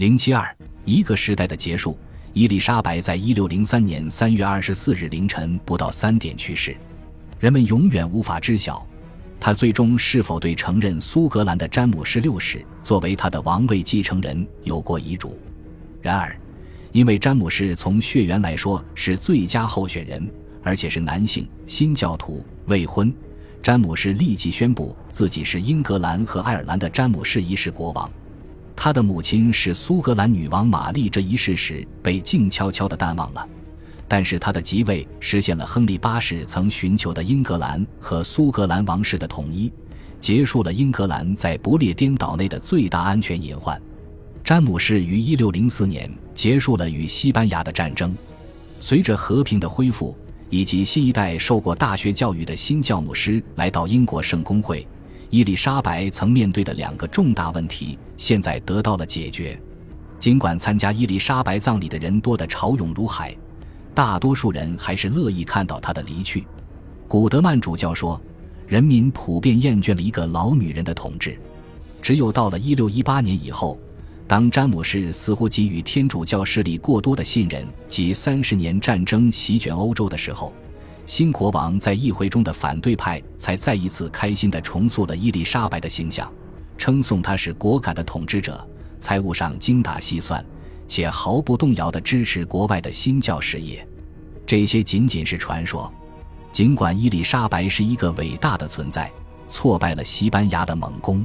零七二，一个时代的结束。伊丽莎白在一六零三年三月二十四日凌晨不到三点去世，人们永远无法知晓，她最终是否对承认苏格兰的詹姆士六世作为他的王位继承人有过遗嘱。然而，因为詹姆士从血缘来说是最佳候选人，而且是男性新教徒未婚，詹姆士立即宣布自己是英格兰和爱尔兰的詹姆士一世国王。他的母亲是苏格兰女王玛丽这一事实被静悄悄地淡忘了，但是他的即位实现了亨利八世曾寻求的英格兰和苏格兰王室的统一，结束了英格兰在不列颠岛内的最大安全隐患。詹姆士于1604年结束了与西班牙的战争，随着和平的恢复以及新一代受过大学教育的新教牧师来到英国圣公会。伊丽莎白曾面对的两个重大问题，现在得到了解决。尽管参加伊丽莎白葬礼的人多得潮涌如海，大多数人还是乐意看到她的离去。古德曼主教说：“人民普遍厌倦了一个老女人的统治。只有到了1618年以后，当詹姆士似乎给予天主教势力过多的信任及三十年战争席卷欧洲的时候。”新国王在议会中的反对派才再一次开心地重塑了伊丽莎白的形象，称颂他是果敢的统治者，财务上精打细算，且毫不动摇地支持国外的新教事业。这些仅仅是传说。尽管伊丽莎白是一个伟大的存在，挫败了西班牙的猛攻，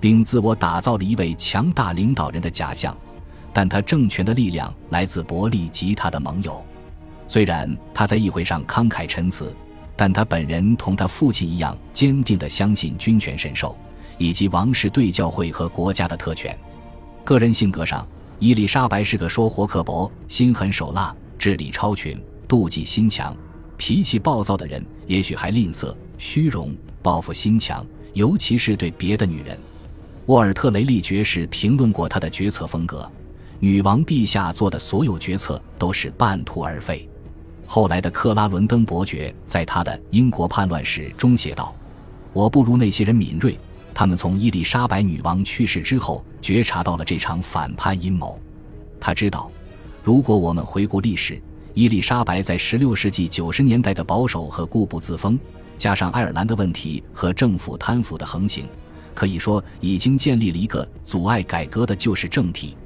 并自我打造了一位强大领导人的假象，但他政权的力量来自伯利及他的盟友。虽然他在议会上慷慨陈词，但他本人同他父亲一样坚定地相信君权神授以及王室对教会和国家的特权。个人性格上，伊丽莎白是个说活刻薄、心狠手辣、智力超群、妒忌心强、脾气暴躁的人，也许还吝啬、虚荣、报复心强，尤其是对别的女人。沃尔特雷利爵士评论过他的决策风格：女王陛下做的所有决策都是半途而废。后来的克拉伦登伯爵在他的《英国叛乱史》中写道：“我不如那些人敏锐，他们从伊丽莎白女王去世之后觉察到了这场反叛阴谋。他知道，如果我们回顾历史，伊丽莎白在16世纪90年代的保守和固步自封，加上爱尔兰的问题和政府贪腐的横行，可以说已经建立了一个阻碍改革的旧式政体。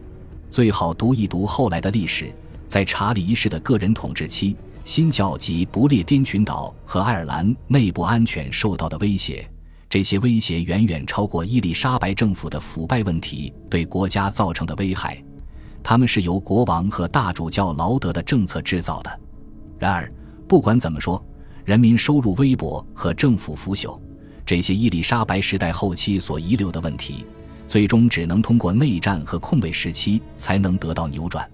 最好读一读后来的历史，在查理一世的个人统治期。”新教及不列颠群岛和爱尔兰内部安全受到的威胁，这些威胁远远超过伊丽莎白政府的腐败问题对国家造成的危害。他们是由国王和大主教劳德的政策制造的。然而，不管怎么说，人民收入微薄和政府腐朽，这些伊丽莎白时代后期所遗留的问题，最终只能通过内战和空位时期才能得到扭转。